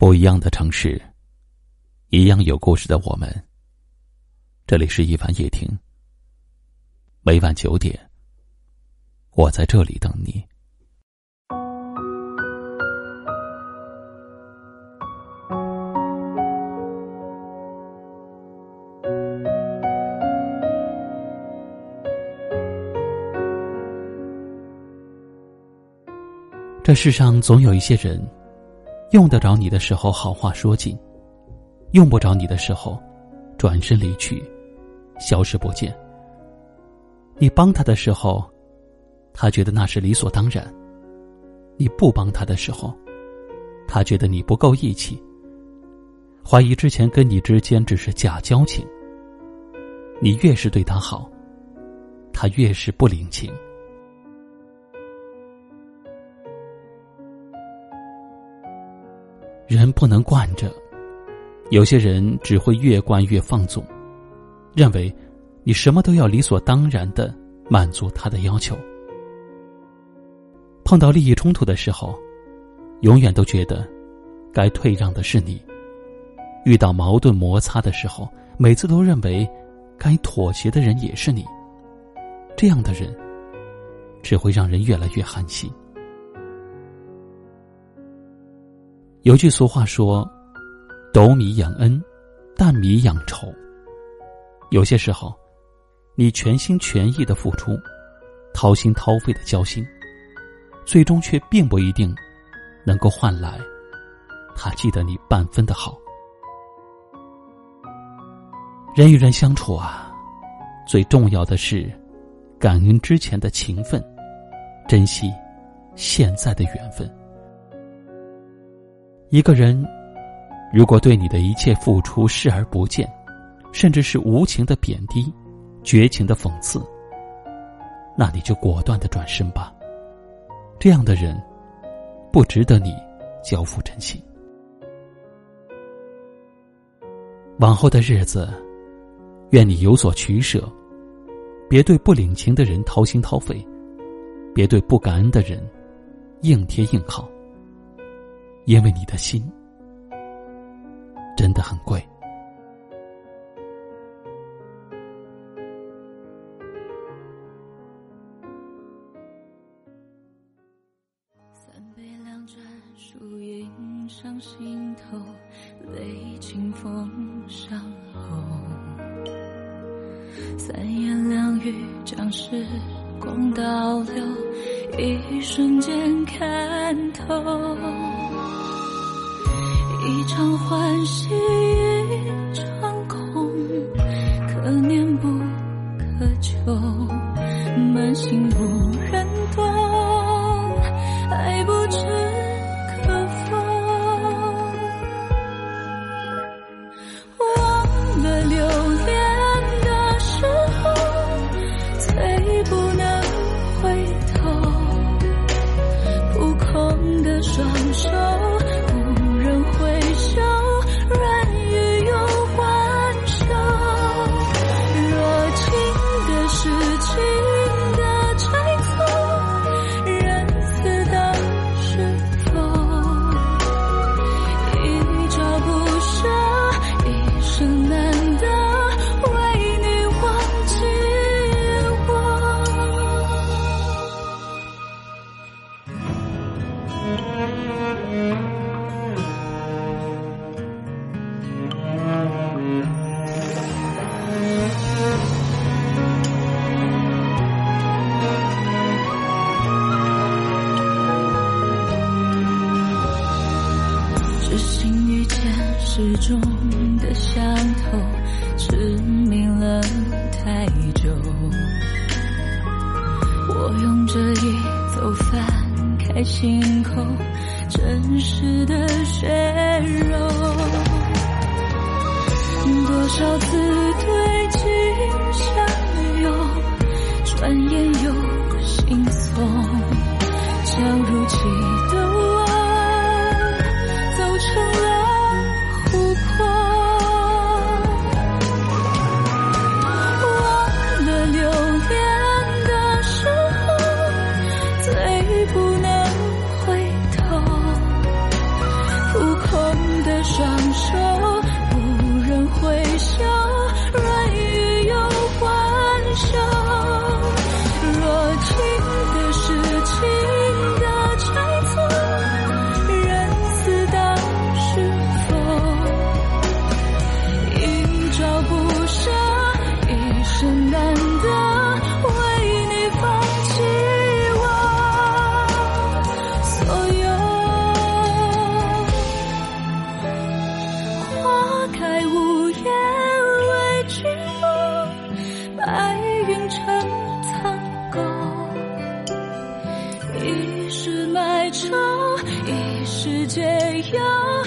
不一样的城市，一样有故事的我们。这里是一晚夜听，每晚九点，我在这里等你。这世上总有一些人。用得着你的时候，好话说尽；用不着你的时候，转身离去，消失不见。你帮他的时候，他觉得那是理所当然；你不帮他的时候，他觉得你不够义气，怀疑之前跟你之间只是假交情。你越是对他好，他越是不领情。人不能惯着，有些人只会越惯越放纵，认为你什么都要理所当然的满足他的要求。碰到利益冲突的时候，永远都觉得该退让的是你；遇到矛盾摩擦的时候，每次都认为该妥协的人也是你。这样的人只会让人越来越寒心。有句俗话说：“斗米养恩，担米养仇。”有些时候，你全心全意的付出，掏心掏肺的交心，最终却并不一定能够换来他记得你半分的好。人与人相处啊，最重要的是感恩之前的情分，珍惜现在的缘分。一个人，如果对你的一切付出视而不见，甚至是无情的贬低、绝情的讽刺，那你就果断的转身吧。这样的人，不值得你交付真心。往后的日子，愿你有所取舍，别对不领情的人掏心掏肺，别对不感恩的人硬贴硬靠。因为你的心真的很贵。三杯两盏，树影上心头，泪清风上喉。三言两语，将时光倒流，一瞬间看透。一场欢喜，一场空，可念不可求，满心无人懂，爱不知可否。忘了留恋的时候，最不能回头，扑空的双手。中的伤痛，痴迷了太久。我用这一走翻开心口，真实的血肉。多少次对镜相拥，转眼又心松，将如期的却又